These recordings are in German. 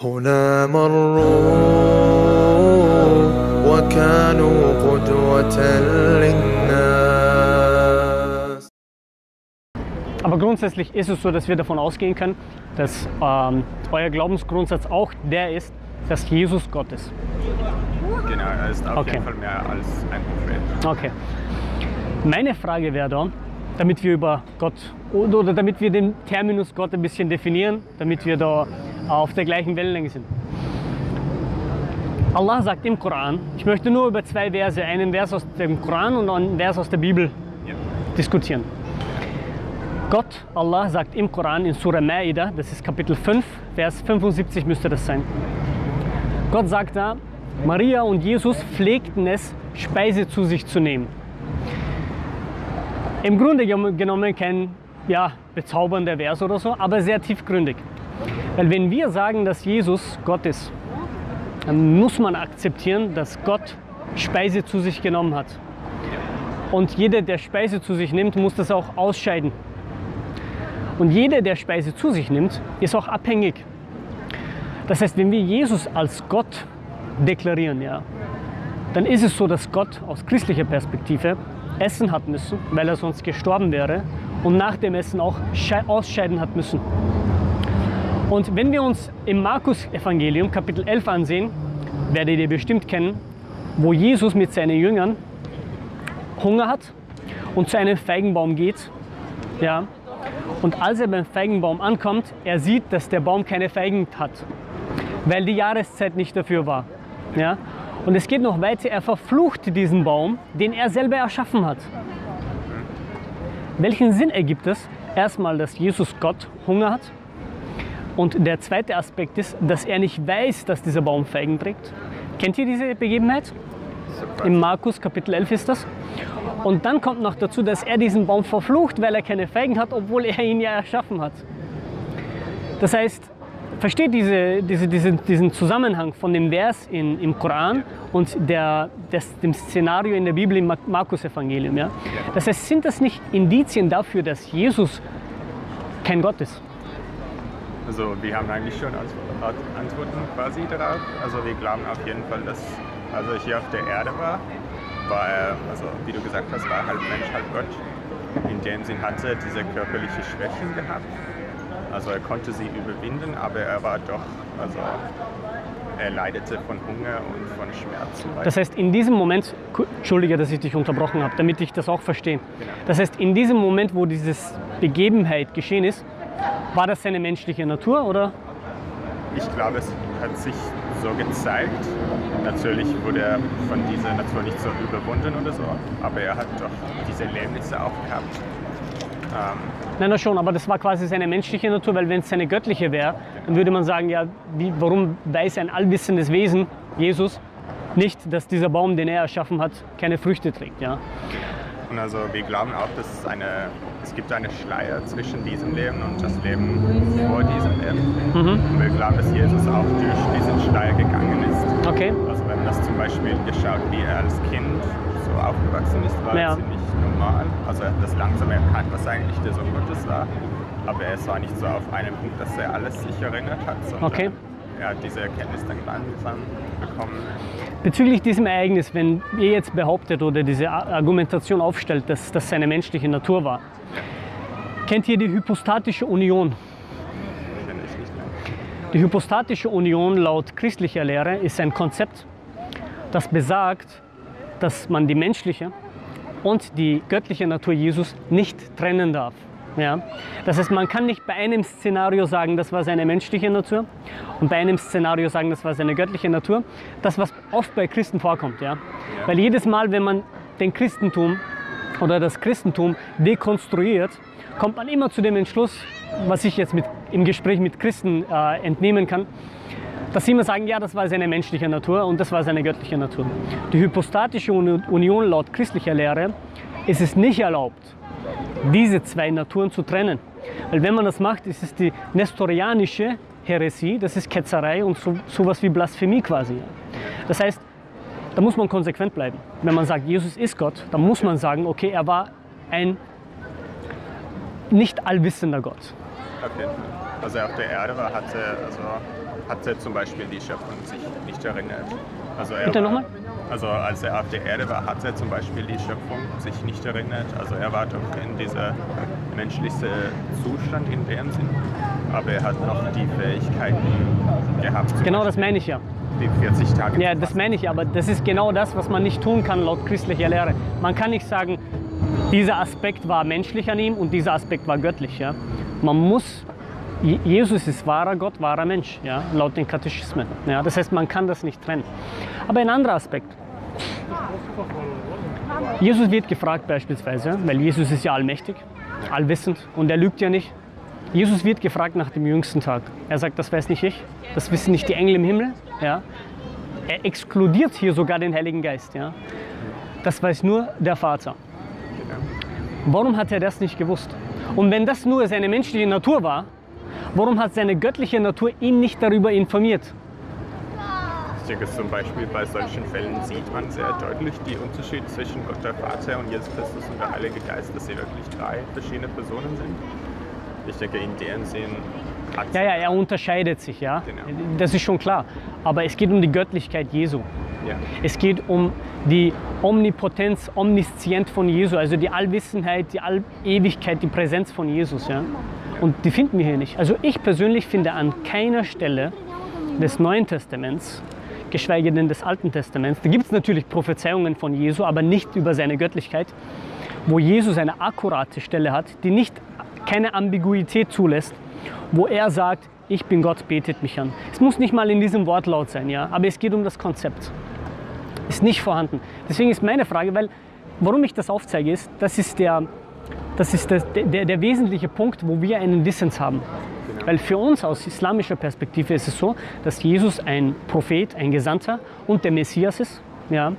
هنا مروا وكانوا قدوة للناس Aber grundsätzlich ist es so, dass wir davon ausgehen können, dass ähm, euer Glaubensgrundsatz auch der ist, dass Jesus Gott ist. Genau, er ist auf Okay. jeden Fall mehr als ein Prophet. Okay. Meine Frage wäre da, damit wir über Gott oder oder damit wir den Terminus Gott ein bisschen definieren, damit wir da auf der gleichen Wellenlänge sind. Allah sagt im Koran, ich möchte nur über zwei Verse, einen Vers aus dem Koran und einen Vers aus der Bibel Ja. diskutieren. Gott, Allah sagt im Koran in Surah Ma'idah, das ist Kapitel 5, Vers 75 müsste das sein. Gott sagt da, Maria und Jesus pflegten es, Speise zu sich zu nehmen. Im Grunde genommen kein ja, bezaubernder Vers oder so, aber sehr tiefgründig. Weil wenn wir sagen, dass Jesus Gott ist, dann muss man akzeptieren, dass Gott Speise zu sich genommen hat. Und jeder, der Speise zu sich nimmt, muss das auch ausscheiden. Und jeder, der Speise zu sich nimmt, ist auch abhängig. Das heißt, wenn wir Jesus als Gott deklarieren, ja, dann ist es so, dass Gott aus christlicher Perspektive essen hat müssen, weil er sonst gestorben wäre und nach dem Essen auch schei- ausscheiden hat müssen. Und wenn wir uns im Markus-Evangelium Kapitel 11 ansehen, werdet ihr bestimmt kennen, wo Jesus mit seinen Jüngern Hunger hat und zu einem Feigenbaum geht. Ja. Und als er beim Feigenbaum ankommt, er sieht, dass der Baum keine Feigen hat, weil die Jahreszeit nicht dafür war. Ja. Und es geht noch weiter, er verflucht diesen Baum, den er selber erschaffen hat. Welchen Sinn ergibt es? Erstmal, dass Jesus Gott Hunger hat. Und der zweite Aspekt ist, dass er nicht weiß, dass dieser Baum Feigen trägt. Kennt ihr diese Begebenheit? Im Markus Kapitel 11 ist das. Und dann kommt noch dazu, dass er diesen Baum verflucht, weil er keine Feigen hat, obwohl er ihn ja erschaffen hat. Das heißt, versteht diese, diese, diese, diesen Zusammenhang von dem Vers in, im Koran und der, des, dem Szenario in der Bibel im Markus-Evangelium. Ja? Das heißt, sind das nicht Indizien dafür, dass Jesus kein Gott ist? Also wir haben eigentlich schon Antw- Antworten quasi darauf. Also wir glauben auf jeden Fall, dass als er hier auf der Erde war, war er, also wie du gesagt hast, war er halb Mensch, halb Gott. In dem Sinn hat er diese körperliche Schwächen gehabt. Also er konnte sie überwinden, aber er war doch, also er leidete von Hunger und von Schmerzen. Das heißt, in diesem Moment, Entschuldige, dass ich dich unterbrochen habe, damit ich das auch verstehe. Das heißt, in diesem Moment, wo diese Begebenheit geschehen ist, war das seine menschliche Natur oder? Ich glaube, es hat sich so gezeigt. Natürlich wurde er von dieser Natur nicht so überwunden oder so, aber er hat doch diese Erlebnisse auch gehabt. Ähm, Nein, na schon, aber das war quasi seine menschliche Natur, weil wenn es seine göttliche wäre, dann würde man sagen, ja, wie, warum weiß ein allwissendes Wesen, Jesus, nicht, dass dieser Baum, den er erschaffen hat, keine Früchte trägt. Ja? Und also wir glauben auch, dass es, eine, es gibt eine Schleier zwischen diesem Leben und das Leben vor diesem Leben. Und wir glauben, dass Jesus auch durch diesen Schleier gegangen ist. Okay, Also wenn man das zum Beispiel geschaut, wie er als Kind so aufgewachsen ist, war Ja. er ziemlich normal. Also er hat das langsam erkannt, was eigentlich der Sohn Gottes war. Aber es war nicht so auf einen Punkt, dass er alles sich erinnert hat, sondern Okay. Hat diese Erkenntnis dann langsam bekommen. Bezüglich diesem Ereignis, wenn ihr jetzt behauptet oder diese Argumentation aufstellt, dass das seine menschliche Natur war, kennt ihr die hypostatische Union? Die hypostatische Union laut christlicher Lehre ist ein Konzept, das besagt, dass man die menschliche und die göttliche Natur Jesus nicht trennen darf. Ja? Das heißt, man kann nicht bei einem Szenario sagen, das war seine menschliche Natur und bei einem Szenario sagen, das war seine göttliche Natur. Das, was oft bei Christen vorkommt. Ja? Weil jedes Mal, wenn man den Christentum oder das Christentum dekonstruiert, kommt man immer zu dem Entschluss, was ich jetzt mit, im Gespräch mit Christen äh, entnehmen kann, dass sie immer sagen, ja, das war seine menschliche Natur und das war seine göttliche Natur. Die hypostatische Uni- Union laut christlicher Lehre ist es nicht erlaubt, diese zwei Naturen zu trennen. Weil wenn man das macht, ist es die nestorianische Häresie, das ist Ketzerei und so, sowas wie Blasphemie quasi. Das heißt, da muss man konsequent bleiben. Wenn man sagt, Jesus ist Gott, dann muss man sagen, okay, er war ein nicht allwissender Gott. Auf jeden Fall. Als er auf der Erde war, hatte, also hatte zum Beispiel die Schöpfung sich nicht erinnert. Also er Bitte nochmal? Also als er auf der Erde war, hat er zum Beispiel die Schöpfung sich nicht erinnert. Also er war doch in dieser menschlichen Zustand in dem Sinn. Aber er hat noch die Fähigkeiten gehabt. Genau das meine ich ja. Die 40 Tage. Ja, das meine ich, aber das ist genau das, was man nicht tun kann laut christlicher Lehre. Man kann nicht sagen, dieser Aspekt war menschlich an ihm und dieser Aspekt war göttlich. Ja? Man muss, Je- Jesus ist wahrer Gott, wahrer Mensch, ja? laut den Katechismen. Ja? Das heißt, man kann das nicht trennen. Aber ein anderer Aspekt. Jesus wird gefragt beispielsweise, weil Jesus ist ja allmächtig, allwissend und er lügt ja nicht. Jesus wird gefragt nach dem jüngsten Tag. Er sagt, das weiß nicht ich, das wissen nicht die Engel im Himmel. Ja? Er exkludiert hier sogar den Heiligen Geist. Ja? Das weiß nur der Vater. Warum hat er das nicht gewusst? Und wenn das nur seine menschliche Natur war, warum hat seine göttliche Natur ihn nicht darüber informiert? Ich denke, zum Beispiel bei solchen Fällen sieht man sehr deutlich die Unterschiede zwischen Gott der Vater und Jesus Christus und der Heilige Geist, dass sie wirklich drei verschiedene Personen sind. Ich denke, in deren Sinn hat Ja, ja, er unterscheidet sich, ja. Genau. Das ist schon klar. Aber es geht um die Göttlichkeit Jesu. ja. Es geht um die Omnipotenz, Omniszient von Jesu, also die Allwissenheit, die Allewigkeit, die Präsenz von Jesus. Ja? Und die finden wir hier nicht. Also ich persönlich finde an keiner Stelle des Neuen Testaments, geschweige denn des Alten Testaments, da gibt es natürlich Prophezeiungen von Jesu, aber nicht über seine Göttlichkeit, wo Jesus eine akkurate Stelle hat, die nicht keine Ambiguität zulässt, wo er sagt, ich bin Gott, betet mich an. Es muss nicht mal in diesem Wortlaut sein, ja, aber es geht um das Konzept ist nicht vorhanden. Deswegen ist meine Frage, weil warum ich das aufzeige, ist, das ist der, das ist das, der, der wesentliche Punkt, wo wir einen Dissens haben. Weil für uns aus islamischer Perspektive ist es so, dass Jesus ein Prophet, ein Gesandter und der Messias ist. Ja?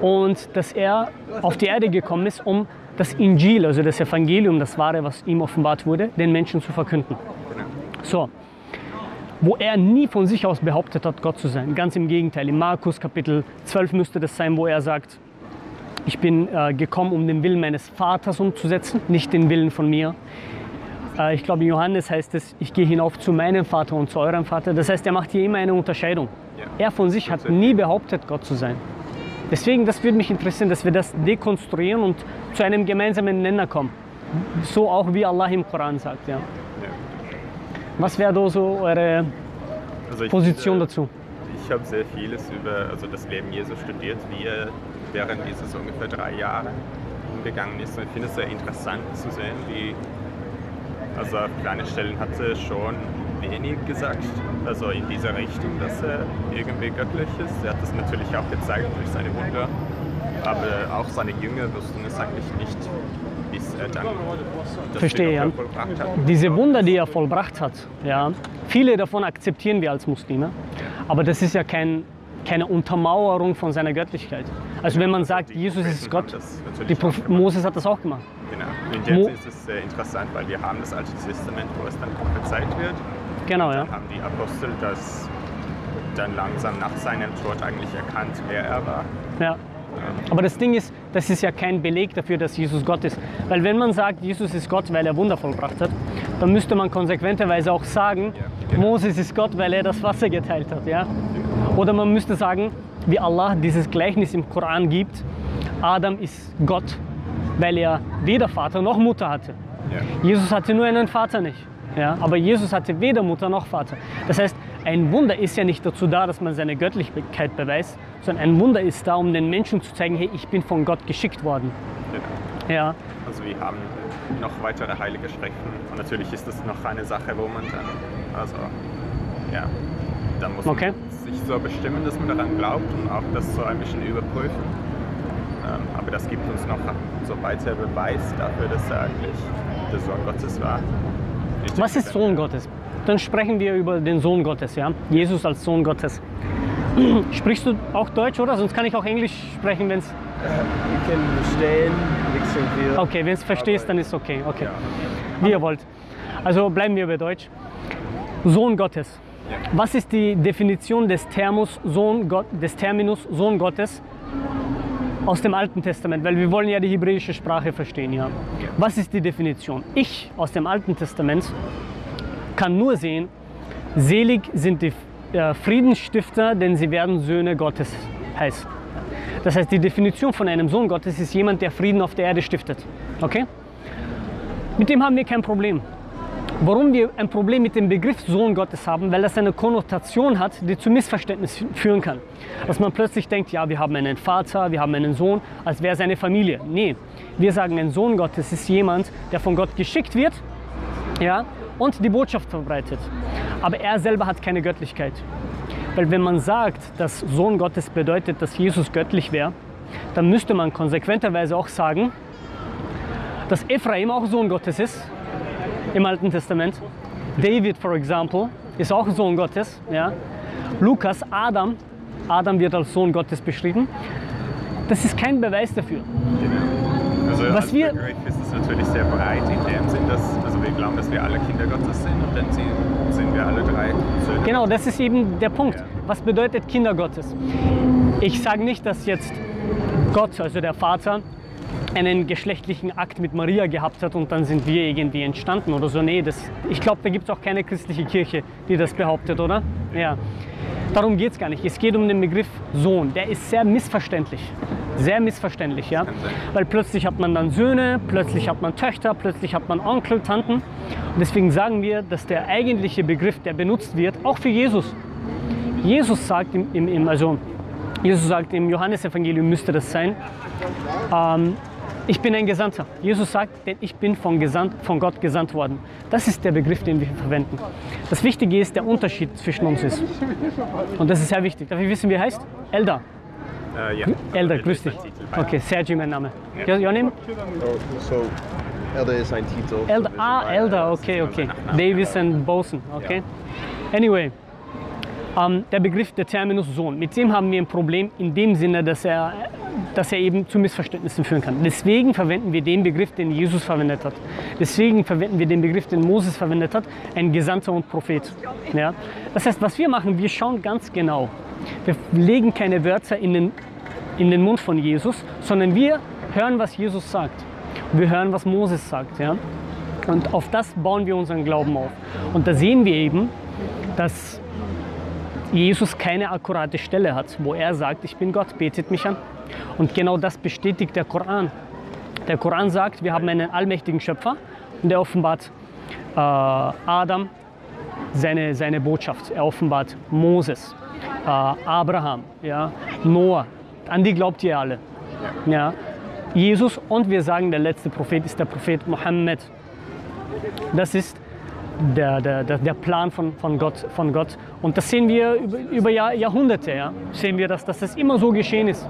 Und dass er auf die Erde gekommen ist, um das Injil, also das Evangelium, das Wahre, was ihm offenbart wurde, den Menschen zu verkünden. So, wo er nie von sich aus behauptet hat, Gott zu sein. Ganz im Gegenteil. In Markus Kapitel 12 müsste das sein, wo er sagt, ich bin äh, gekommen, um den Willen meines Vaters umzusetzen, nicht den Willen von mir. Äh, ich glaube, Johannes heißt es, ich gehe hinauf zu meinem Vater und zu eurem Vater. Das heißt, er macht hier immer eine Unterscheidung. Ja. Er von sich hat nie behauptet, Gott zu sein. Deswegen, das würde mich interessieren, dass wir das dekonstruieren und zu einem gemeinsamen Nenner kommen. So auch wie Allah im Koran sagt. Ja. Ja. Was wäre da so eure Also Position äh, dazu? Ich habe sehr vieles über also das Leben Jesu studiert, wie er während dieses ungefähr drei Jahre umgegangen ist. Und ich finde es sehr interessant zu sehen, wie also auf kleinen Stellen hat er schon wenig gesagt, also in dieser Richtung, dass er irgendwie göttlich ist. Er hat das natürlich auch gezeigt durch seine Wunder, aber auch seine Jünger wussten es eigentlich nicht, bis er dann das Verstehe, ja. Vollbracht hat. Diese Wunder, die er vollbracht hat, ja, viele davon akzeptieren wir als Muslime, aber das ist ja kein, keine Untermauerung von seiner Göttlichkeit. Also wenn man sagt, Jesus ist Gott, die gemacht. Moses hat das auch gemacht. Genau. Mo- Sinne ist es sehr interessant, weil wir haben das Alte Testament, wo es dann prophezeit wird. Genau, ja. Dann haben die Apostel das dann langsam nach seinem Tod eigentlich erkannt, wer er war. ja. Aber das Ding ist, das ist ja kein Beleg dafür, dass Jesus Gott ist. Weil wenn man sagt, Jesus ist Gott, weil er Wunder vollbracht hat, dann müsste man konsequenterweise auch sagen, Ja, genau. Moses ist Gott, weil er das Wasser geteilt hat. Ja? Oder man müsste sagen, wie Allah dieses Gleichnis im Koran gibt, Adam ist Gott, weil er weder Vater noch Mutter hatte. Ja. Jesus hatte nur einen Vater nicht. Ja? Aber Jesus hatte weder Mutter noch Vater. Das heißt, ein Wunder ist ja nicht dazu da, dass man seine Göttlichkeit beweist, sondern ein Wunder ist da, um den Menschen zu zeigen, hey, ich bin von Gott geschickt worden. Genau. Ja, Also wir haben noch weitere heilige Schriften und natürlich ist das noch eine Sache, wo man dann, also ja, da muss Okay. man sich so bestimmen, dass man daran glaubt und auch das so ein bisschen überprüfen. Ähm, aber das gibt uns noch so weiter Beweis dafür, dass er eigentlich der Sohn Gottes war. Ich was ist Sohn Gottes? Dann sprechen wir über den Sohn Gottes, ja? Jesus als Sohn Gottes. Sprichst du auch Deutsch, oder? Sonst kann ich auch Englisch sprechen, wenn es. Ich kann verstehen, nichts so viel. Okay, wenn es verstehst, dann ist okay. Okay. Ja. Wie ihr wollt. Also bleiben wir bei Deutsch. Sohn Gottes. Ja. Was ist die Definition des, Termus Sohn des Terminus Sohn Gottes aus dem Alten Testament? Weil wir wollen ja die hebräische Sprache verstehen. Ja. Was ist die Definition? Ich aus dem Alten Testament kann nur sehen, selig sind die äh, Friedensstifter, denn sie werden Söhne Gottes heißen. Das heißt, die Definition von einem Sohn Gottes ist jemand, der Frieden auf der Erde stiftet. Okay? Mit dem haben wir kein Problem. Warum wir ein Problem mit dem Begriff Sohn Gottes haben, weil das eine Konnotation hat, die zu Missverständnis führen kann. Dass man plötzlich denkt, ja, wir haben einen Vater, wir haben einen Sohn, als wäre es eine Familie. Nee, wir sagen, ein Sohn Gottes ist jemand, der von Gott geschickt wird ja, und die Botschaft verbreitet. Aber er selber hat keine Göttlichkeit. Weil wenn man sagt, dass Sohn Gottes bedeutet, dass Jesus göttlich wäre, dann müsste man konsequenterweise auch sagen, dass Ephraim auch Sohn Gottes ist im Alten Testament. David, for example, ist auch Sohn Gottes. Ja. Lukas, Adam, Adam wird als Sohn Gottes beschrieben. Das ist kein Beweis dafür. Also Was als wir- ist es natürlich sehr breit in dem Sinn, dass also wir glauben, dass wir alle Kinder Gottes sind und dann sind, sind wir alle drei Söhne. Genau, das ist eben der Punkt. Ja. Was bedeutet Kinder Gottes? Ich sage nicht, dass jetzt Gott, also der Vater, einen geschlechtlichen Akt mit Maria gehabt hat und dann sind wir irgendwie entstanden oder so. Nee, das, ich glaube, da gibt es auch keine christliche Kirche, die das behauptet, oder? Ja. Darum geht es gar nicht. Es geht um den Begriff Sohn. Der ist sehr missverständlich. Sehr missverständlich, ja. Weil plötzlich hat man dann Söhne, plötzlich hat man Töchter, plötzlich hat man Onkel, Tanten. Und deswegen sagen wir, dass der eigentliche Begriff, der benutzt wird, auch für Jesus, Jesus sagt im, im, im also Jesus sagt im Johannesevangelium müsste das sein. Ähm, ich bin ein Gesandter. Jesus sagt, denn ich bin von, gesandt, von Gott gesandt worden. Das ist der Begriff, den wir verwenden. Das Wichtige ist, der Unterschied zwischen uns ist. Und das ist sehr wichtig. Darf ich wissen, wie er heißt? Elder. Äh, ja. Elder, grüß dich. Okay, Sergi mein Name. Ja. Your name? So, Elder ist ein Titel. Elder. Ah, Elder, okay, okay. Davis and Boson, okay. Anyway, ähm, der Begriff der Terminus Sohn, mit dem haben wir ein Problem in dem Sinne, dass er, dass er eben zu Missverständnissen führen kann. Deswegen verwenden wir den Begriff, den Jesus verwendet hat. Deswegen verwenden wir den Begriff, den Moses verwendet hat, ein Gesandter und Prophet. Ja? Das heißt, was wir machen, wir schauen ganz genau. Wir legen keine Wörter in den, in den Mund von Jesus, sondern wir hören, was Jesus sagt. Wir hören, was Moses sagt. Ja? Und auf das bauen wir unseren Glauben auf. Und da sehen wir eben, dass Jesus keine akkurate Stelle hat, wo er sagt, ich bin Gott, betet mich an. Und genau das bestätigt der Koran. Der Koran sagt, wir haben einen allmächtigen Schöpfer und der offenbart äh, Adam seine, seine Botschaft. Er offenbart Moses, äh, Abraham, ja, Noah. An die glaubt ihr alle. Ja. Jesus und wir sagen, der letzte Prophet ist der Prophet Mohammed. Das ist der, der, der, Plan von, von, Gott, von Gott. Und das sehen wir über, über Jahr, Jahrhunderte. Ja? Sehen wir, dass, dass das immer so geschehen ist.